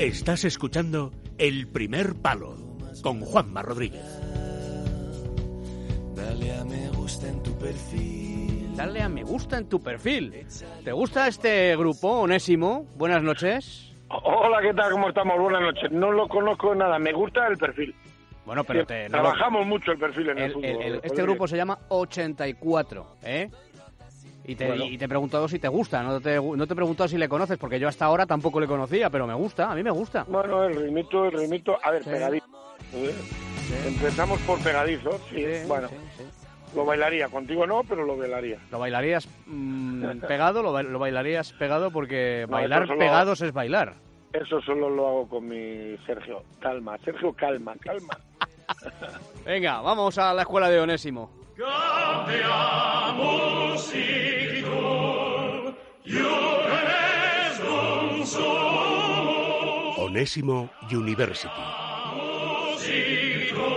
Estás escuchando El Primer Palo con Juanma Rodríguez. Dale a me gusta en tu perfil. Dale a me gusta en tu perfil. ¿Te gusta este grupo, Onésimo? Buenas noches. Hola, ¿qué tal? ¿Cómo estamos? Buenas noches. No lo conozco nada, me gusta el perfil. Bueno, pero Sí, te, no lo- Trabajamos mucho el perfil en el, el- fútbol. el- el- este grupo se llama 84, ¿eh? Y te, Bueno. y te he preguntado si te gusta, no te, no te he preguntado si le conoces, porque yo hasta ahora tampoco le conocía, pero me gusta, a mí me gusta. Bueno, el ritmito, el ritmito. A ver, Sí. pegadizo. ¿eh? Empezamos por pegadizo, sí. Bueno, lo bailaría. Contigo no, pero lo bailaría. ¿Lo bailarías mm, pegado? Lo, lo bailarías pegado? Porque No, bailar solo- pegados es bailar. Eso solo lo hago con mi Sergio. Calma, Sergio, calma, calma. Venga, vamos a la escuela de Onésimo. Onésimo University.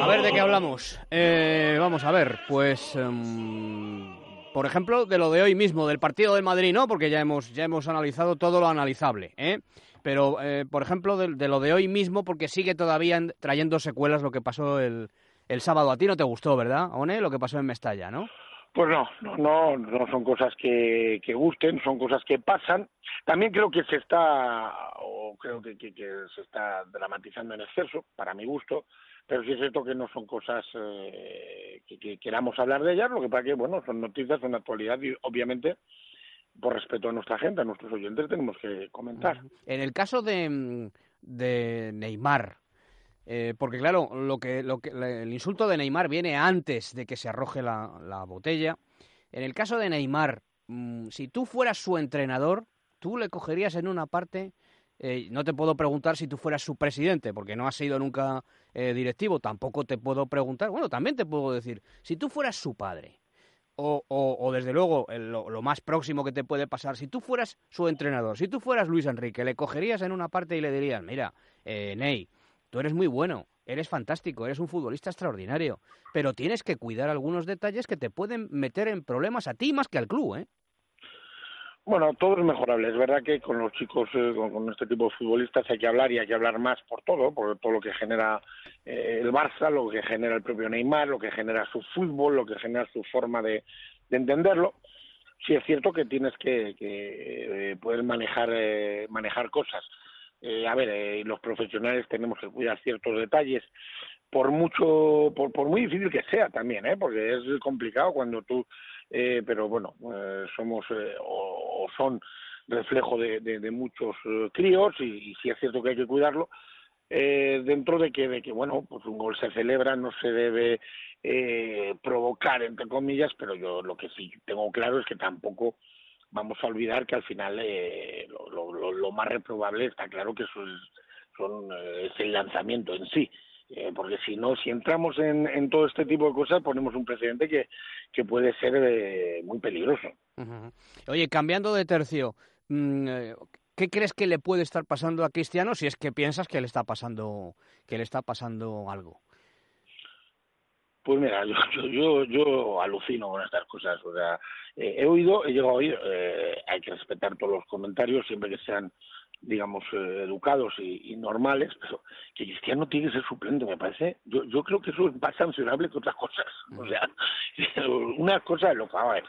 A ver, ¿de qué hablamos? Eh, vamos a ver, pues... em, por ejemplo, de lo de hoy mismo, del partido del Madrid, ¿no? Porque ya hemos, ya hemos analizado todo lo analizable, ¿eh? Pero, eh, por ejemplo, de, de lo de hoy mismo, porque sigue todavía en- trayendo secuelas lo que pasó el, el sábado. A ti no te gustó, ¿verdad, One? Lo que pasó en Mestalla, ¿no? Pues no, no, no, no son cosas que, que gusten, son cosas que pasan. También creo que se está, o creo que, que- que se está dramatizando en exceso, para mi gusto, pero sí es cierto que no son cosas eh, que, que queramos hablar de ellas, lo que pasa que, bueno, son noticias, son actualidad y obviamente, por respeto a nuestra gente, a nuestros oyentes, tenemos que comentar. En el caso de, mm, de Neymar, eh, porque claro, lo que, lo que, el insulto de Neymar viene antes de que se arroje la, la botella. En el caso de Neymar, mm, si tú fueras su entrenador, tú le cogerías en una parte. eh, no te puedo preguntar si tú fueras su presidente, porque no has sido nunca eh, directivo. Tampoco te puedo preguntar. Bueno, también te puedo decir, si tú fueras su padre, o, o, o desde luego lo más próximo que te puede pasar, si tú fueras su entrenador, si tú fueras Luis Enrique, le cogerías en una parte y le dirías, mira, eh, Ney, tú eres muy bueno, eres fantástico, eres un futbolista extraordinario, pero tienes que cuidar algunos detalles que te pueden meter en problemas a ti más que al club, ¿eh? Bueno, todo es mejorable. Es verdad que con los chicos, eh, con, este tipo de futbolistas hay que hablar y hay que hablar más por todo, por todo lo que genera eh, el Barça, lo que genera el propio Neymar, lo que genera su fútbol, lo que genera su forma de, de entenderlo. Sí es cierto que tienes que, que eh, poder manejar eh, manejar cosas. Eh, a ver, eh, los profesionales tenemos que cuidar ciertos detalles, por mucho, por, por muy difícil que sea también, ¿eh? porque es complicado cuando tú, eh, pero bueno, eh, somos eh, o, o son reflejo de, muchos eh, críos y, y sí es cierto que hay que cuidarlo. Dentro de que, de que, bueno, pues un gol se celebra, no se debe provocar, entre comillas, pero yo lo que sí tengo claro es que tampoco vamos a olvidar que al final eh, lo, lo, lo, más reprobable está claro que es, son, eh, es el lanzamiento en sí. Eh, porque si no, si entramos en, en, todo este tipo de cosas, ponemos un precedente que, que puede ser eh, muy peligroso. Oye, cambiando de tercio, mmm, ¿qué crees que le puede estar pasando a Cristiano si es que piensas que le está pasando, que le está pasando algo? Pues mira, yo, yo, yo, alucino con estas cosas. O sea, eh, he oído, he llegado a oír, eh, hay que respetar todos los comentarios siempre que sean, digamos, eh, educados y, y, normales, pero que Cristiano tiene que ser suplente, me parece. Yo, yo creo que eso es más sancionable que otras cosas. O sea, una cosa es lo que, a ver,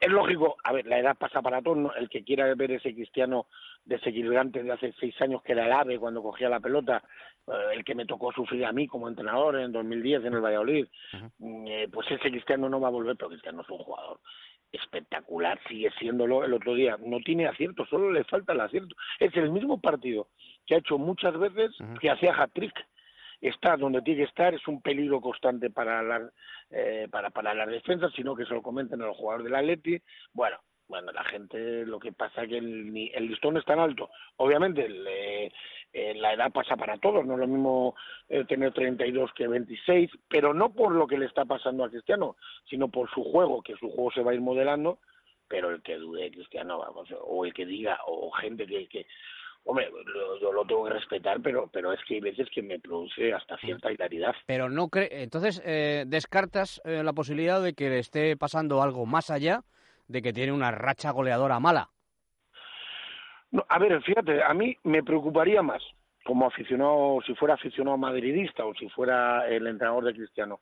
es lógico, a ver, la edad pasa para todos, ¿no? el que quiera ver ese Cristiano desequilibrante de hace seis años que era el ave cuando cogía la pelota, eh, el que me tocó sufrir a mí como entrenador en 2010 en el Valladolid, uh -huh. eh, pues ese Cristiano no va a volver, pero Cristiano es un jugador espectacular, sigue siéndolo el otro día, no tiene acierto, solo le falta el acierto, es el mismo partido que ha hecho muchas veces uh -huh. que hacía hat-trick, está donde tiene que estar, es un peligro constante para la, eh, para, para las defensas, sino que se lo comenten a los jugadores del Atleti. Bueno, bueno, la gente, lo que pasa es que el, el listón es tan alto. Obviamente, el, eh, eh, la edad pasa para todos, no es lo mismo eh, tener 32 que 26, pero no por lo que le está pasando a Cristiano, sino por su juego, que su juego se va a ir modelando, pero el que dude de Cristiano, vamos, o el que diga, o gente que, que hombre, lo, yo lo tengo que respetar, pero, pero es que hay veces que me produce hasta cierta hilaridad. Pero no cree, entonces eh, descartas eh, la posibilidad de que le esté pasando algo más allá de que tiene una racha goleadora mala. No, a ver, fíjate, a mí me preocuparía más como aficionado, si fuera aficionado madridista o si fuera el entrenador de Cristiano.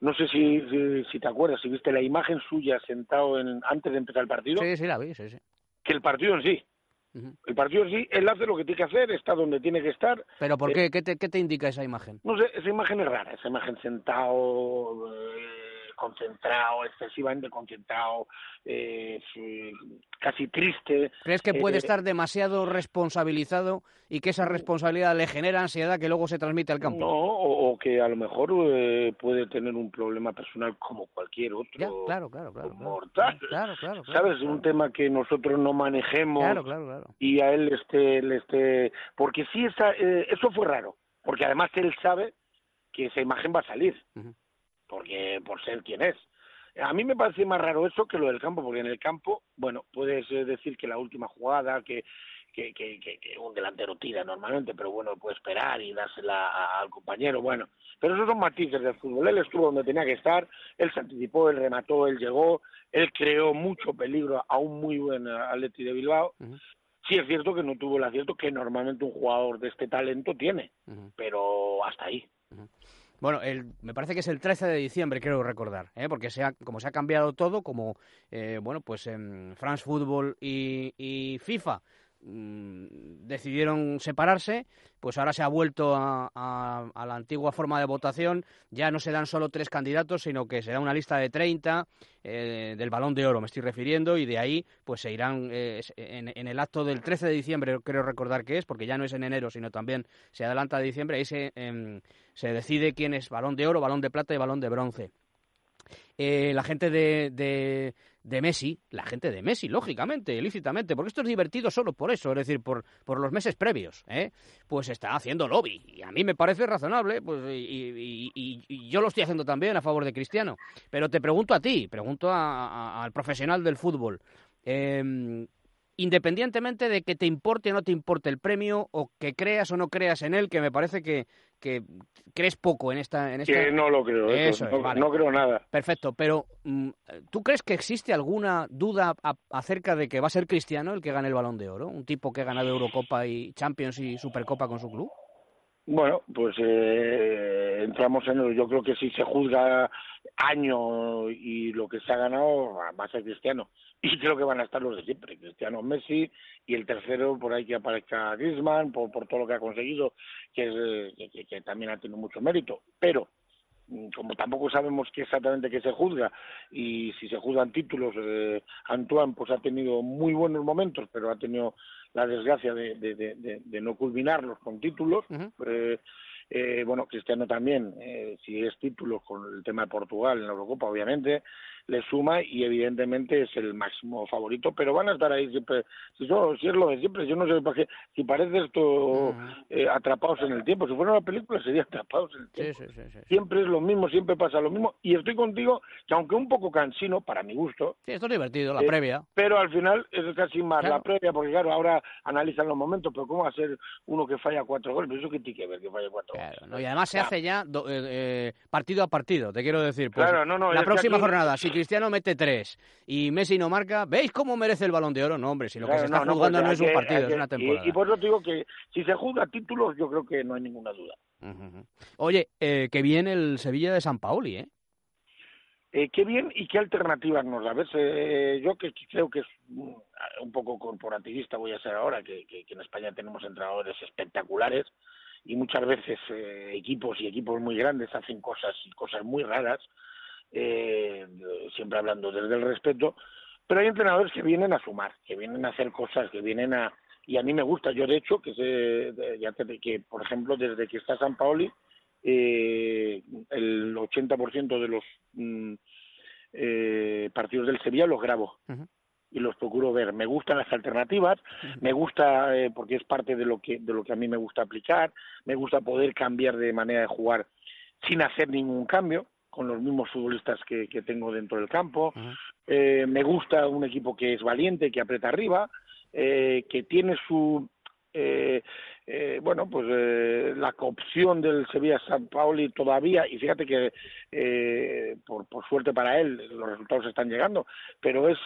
No sé si, si, si te acuerdas, si viste la imagen suya sentado en, antes de empezar el partido, Sí, sí, la vi, sí, sí. que el partido en sí. Ujú. El partido sí, él hace lo que tiene que hacer, está donde tiene que estar. Pero ¿por Eh, qué? ¿Qué te, qué te indica esa imagen? No sé, esa imagen es rara, esa imagen sentado, eh, concentrado, excesivamente concentrado, eh, casi triste. ¿Crees que puede eh, estar demasiado responsabilizado y que esa responsabilidad le genera ansiedad que luego se transmite al campo? No, o, o que a lo mejor eh, puede tener un problema personal como cualquier otro Ya, claro, claro, claro. mortal. Claro, claro, claro. ¿Sabes? Un tema que nosotros no manejemos Claro, claro, claro. y a él este, le esté... Porque sí, esa, eh, eso fue raro, porque además él sabe que esa imagen va a salir, Ujú. Porque por ser quien es. A mí me parece más raro eso que lo del campo, porque en el campo, bueno, puedes eh, decir que la última jugada, que, que, que, que- que un delantero tira normalmente, pero bueno, puede esperar y dársela a- al compañero, bueno. Pero esos son matices del fútbol. Él estuvo donde tenía que estar, él se anticipó, él remató, él llegó, él creó mucho peligro a un muy buen eh, Atleti de Bilbao. Ujú. Sí es cierto que no tuvo el acierto que normalmente un jugador de este talento tiene, pero hasta ahí. Bueno, el, me parece que es el 13 de diciembre, creo recordar, ¿eh? porque se ha, como se ha cambiado todo, como eh, bueno, pues en France Football y, y FIFA decidieron separarse, pues ahora se ha vuelto a, a- la antigua forma de votación. Ya no se dan solo tres candidatos, sino que se da una lista de 30 eh, del Balón de Oro, me estoy refiriendo, y de ahí pues se irán eh, en, el acto del 13 de diciembre, creo recordar que es, porque ya no es en enero, sino también se adelanta a diciembre, ahí se, em, se decide quién es Balón de Oro, Balón de Plata y Balón de Bronce. Eh, la gente de, de Messi, la gente de Messi, lógicamente, lícitamente, porque esto es divertido solo por eso, es decir, por, por los meses previos, ¿eh? pues está haciendo lobby. Y a mí me parece razonable, pues, y, y- y- y yo lo estoy haciendo también a favor de Cristiano. Pero te pregunto a ti, pregunto a- a- al profesional del fútbol. eh, independientemente de que te importe o no te importe el premio, o que creas o no creas en él, que me parece que, que crees poco en esta... En esta... Que no lo creo, eso, Eso es, no, vale. no creo nada. Perfecto, pero mm, ¿tú crees que existe alguna duda a- acerca de que va a ser Cristiano el que gane el Balón de Oro? Un tipo que ha ganado Eurocopa y Champions y Supercopa con su club. Bueno, pues eh, entramos en el, yo creo que si se juzga año y lo que se ha ganado va a ser Cristiano. Y creo que van a estar los de siempre, Cristiano, Messi y el tercero por ahí que aparezca Griezmann por, por todo lo que ha conseguido que, es, que- que también ha tenido mucho mérito, pero mm, como tampoco sabemos qué exactamente qué se juzga y si se juzgan títulos, eh, Antoine pues ha tenido muy buenos momentos, pero ha tenido la desgracia de, de- de- de- de no culminarlos con títulos. Eh, eh, bueno, Cristiano también, eh, si es títulos con el tema de Portugal en la Eurocopa, obviamente, le suma y evidentemente es el máximo favorito, pero van a estar ahí siempre, si, so- si es lo de siempre, yo no sé para qué, si parece esto eh, atrapados en el tiempo, si fuera una película sería atrapados en el tiempo. sí, sí, sí. Sí, Siempre es lo mismo, siempre pasa lo mismo, y estoy contigo que aunque un poco cansino, para mi gusto, Sí, esto es divertido, la Eh, previa. pero al final es casi más Claro. la previa, porque claro, ahora analizan los momentos, pero ¿cómo va a ser uno que falla cuatro goles? Eso que tiene que ver que falla cuatro Claro, goles. ¿no? Y además se hace ya do- eh, eh, partido a partido, te quiero decir. Pues, Claro, no, no, la próxima aquí- jornada, si Cristiano mete tres y Messi no marca, ¿veis cómo merece el balón de oro? No, hombre, si lo que se está no, no, jugando pues no es un partido, es una y- temporada. Y, por eso te digo que si se juzga títulos, yo creo que no hay ninguna duda. Oye, eh, que viene el Sevilla de San Paoli, ¿eh? Eh, qué bien y qué alternativas nos da. ¿Ves? Eh, yo que creo que es un poco corporativista voy a ser ahora, que, que- que en España tenemos entrenadores espectaculares y muchas veces eh, equipos y equipos muy grandes hacen cosas y cosas muy raras, eh, siempre hablando desde el respeto, pero hay entrenadores que vienen a sumar, que vienen a hacer cosas, que vienen a... Y a mí me gusta, yo de hecho, que, ya te- que por ejemplo, desde que está San Paoli, eh, el 80% de los mm, eh, partidos del Sevilla los grabo y los procuro ver. Me gustan las alternativas, me gusta eh, porque es parte de lo que de lo que a mí me gusta aplicar, me gusta poder cambiar de manera de jugar sin hacer ningún cambio con los mismos futbolistas que, que tengo dentro del campo. Eh, me gusta un equipo que es valiente, que aprieta arriba, eh, que tiene su eh, eh, bueno, pues eh, la opción del Sevilla San Paoli todavía, y fíjate que eh, por, por suerte para él los resultados están llegando, pero es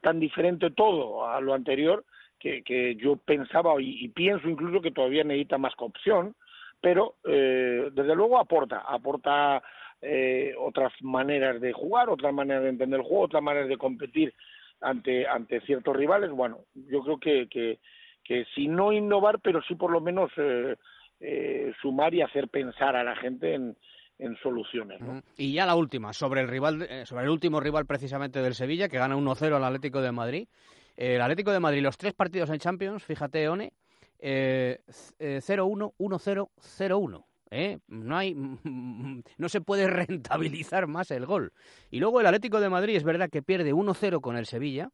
tan diferente todo a lo anterior que, que yo pensaba y, pienso incluso que todavía necesita más que opción, pero eh, desde luego aporta, aporta eh, otras maneras de jugar, otras maneras de entender el juego, otras maneras de competir ante, ante ciertos rivales. Bueno, yo creo que, que, si no innovar, pero sí por lo menos eh, eh, sumar y hacer pensar a la gente en, en soluciones. Y ya la última, sobre el rival, eh, sobre el último rival precisamente del Sevilla, que gana 1-0 al Atlético de Madrid. el Atlético de Madrid, los tres partidos en Champions, fíjate, One, eh, 0-1, 1-0, 0-1. ¿Eh? No, hay, no se puede rentabilizar más el gol. Y luego el Atlético de Madrid es verdad que pierde 1-0 con el Sevilla,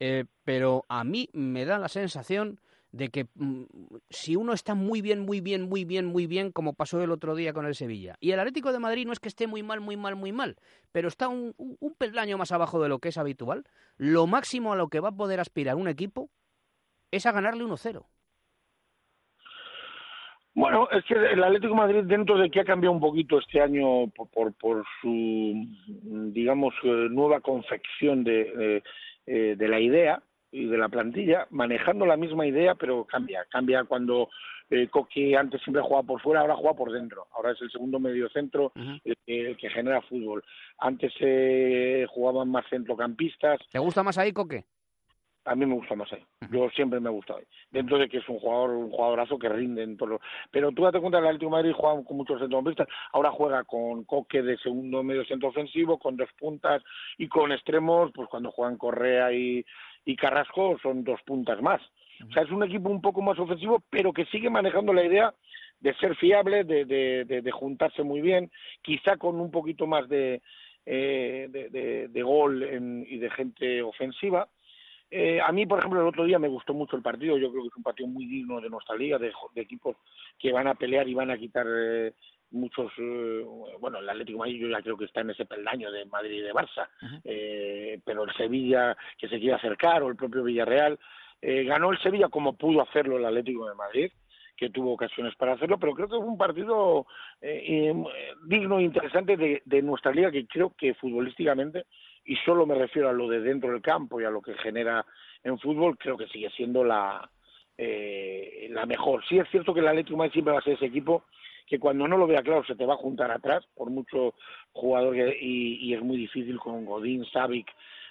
eh, pero a mí me da la sensación de que mm, si uno está muy bien, muy bien, muy bien, muy bien, como pasó el otro día con el Sevilla, y el Atlético de Madrid no es que esté muy mal, muy mal, muy mal, pero está un, un peldaño más abajo de lo que es habitual, lo máximo a lo que va a poder aspirar un equipo es a ganarle 1-0. Bueno, es que el Atlético de Madrid, dentro de que ha cambiado un poquito este año por, por, por su, digamos, eh, nueva confección de, eh, de la idea y de la plantilla, manejando la misma idea, pero cambia. Cambia cuando eh, Coque antes siempre jugaba por fuera, ahora juega por dentro. Ahora es el segundo mediocentro uh -huh. el, que, el, que, genera fútbol. Antes eh, jugaban más centrocampistas. ¿Te gusta más ahí, Coque? A mí me gusta más ahí. Yo siempre me ha gustado ahí. Dentro de que es un jugador, un jugadorazo que rinde en todo. Pero tú date cuenta, el Atlético de Madrid juega con muchos centrocampistas. Ahora juega con Coque de segundo medio centro ofensivo, con dos puntas y con extremos, pues cuando juegan Correa y, y Carrasco son dos puntas más. O sea, es un equipo un poco más ofensivo, pero que sigue manejando la idea de ser fiable, de, de, de, de juntarse muy bien, quizá con un poquito más de, eh, de, de, de gol en, y de gente ofensiva eh, a mí, por ejemplo, el otro día me gustó mucho el partido. Yo creo que es un partido muy digno de nuestra liga, de, de equipos que van a pelear y van a quitar eh, muchos. Eh, bueno, el Atlético de Madrid yo ya creo que está en ese peldaño de Madrid y de Barça, uh -huh. eh, pero el Sevilla que se quiere acercar o el propio Villarreal eh, ganó el Sevilla como pudo hacerlo el Atlético de Madrid que tuvo ocasiones para hacerlo, pero creo que fue un partido eh, digno e interesante de, de nuestra liga que creo que futbolísticamente y solo me refiero a lo de dentro del campo y a lo que genera en fútbol, creo que sigue siendo la, eh, la mejor. Sí es cierto que el Atlético de siempre va a ser ese equipo que cuando no lo vea claro se te va a juntar atrás, por mucho jugador que, y, es muy difícil con Godín, Savic,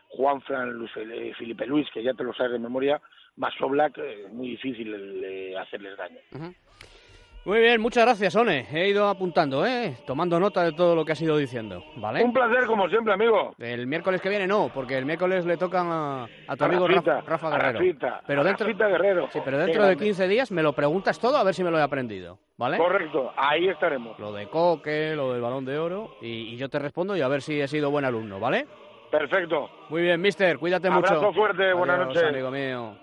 Juan Fran, Luis, eh, Felipe Luis, que ya te lo sabes de memoria, más Oblak, eh, es muy difícil eh, hacerles daño. Uh. Muy bien, muchas gracias, One. He ido apuntando, ¿eh? Tomando nota de todo lo que has ido diciendo, ¿vale? Un placer, como siempre, amigo. El miércoles que viene no, porque el miércoles le tocan a, a tu a amigo Rafa, Rafa, Guerrero. Rafita, pero dentro, Guerrero. Sí, pero dentro de 15 días me lo preguntas todo a ver si me lo he aprendido, ¿vale? Correcto, ahí estaremos. Lo de Coque, lo del Balón de Oro, y, y yo te respondo y a ver si he sido buen alumno, ¿vale? Perfecto. Muy bien, mister, cuídate Abrazo mucho. fuerte, buenas noches. amigo mío.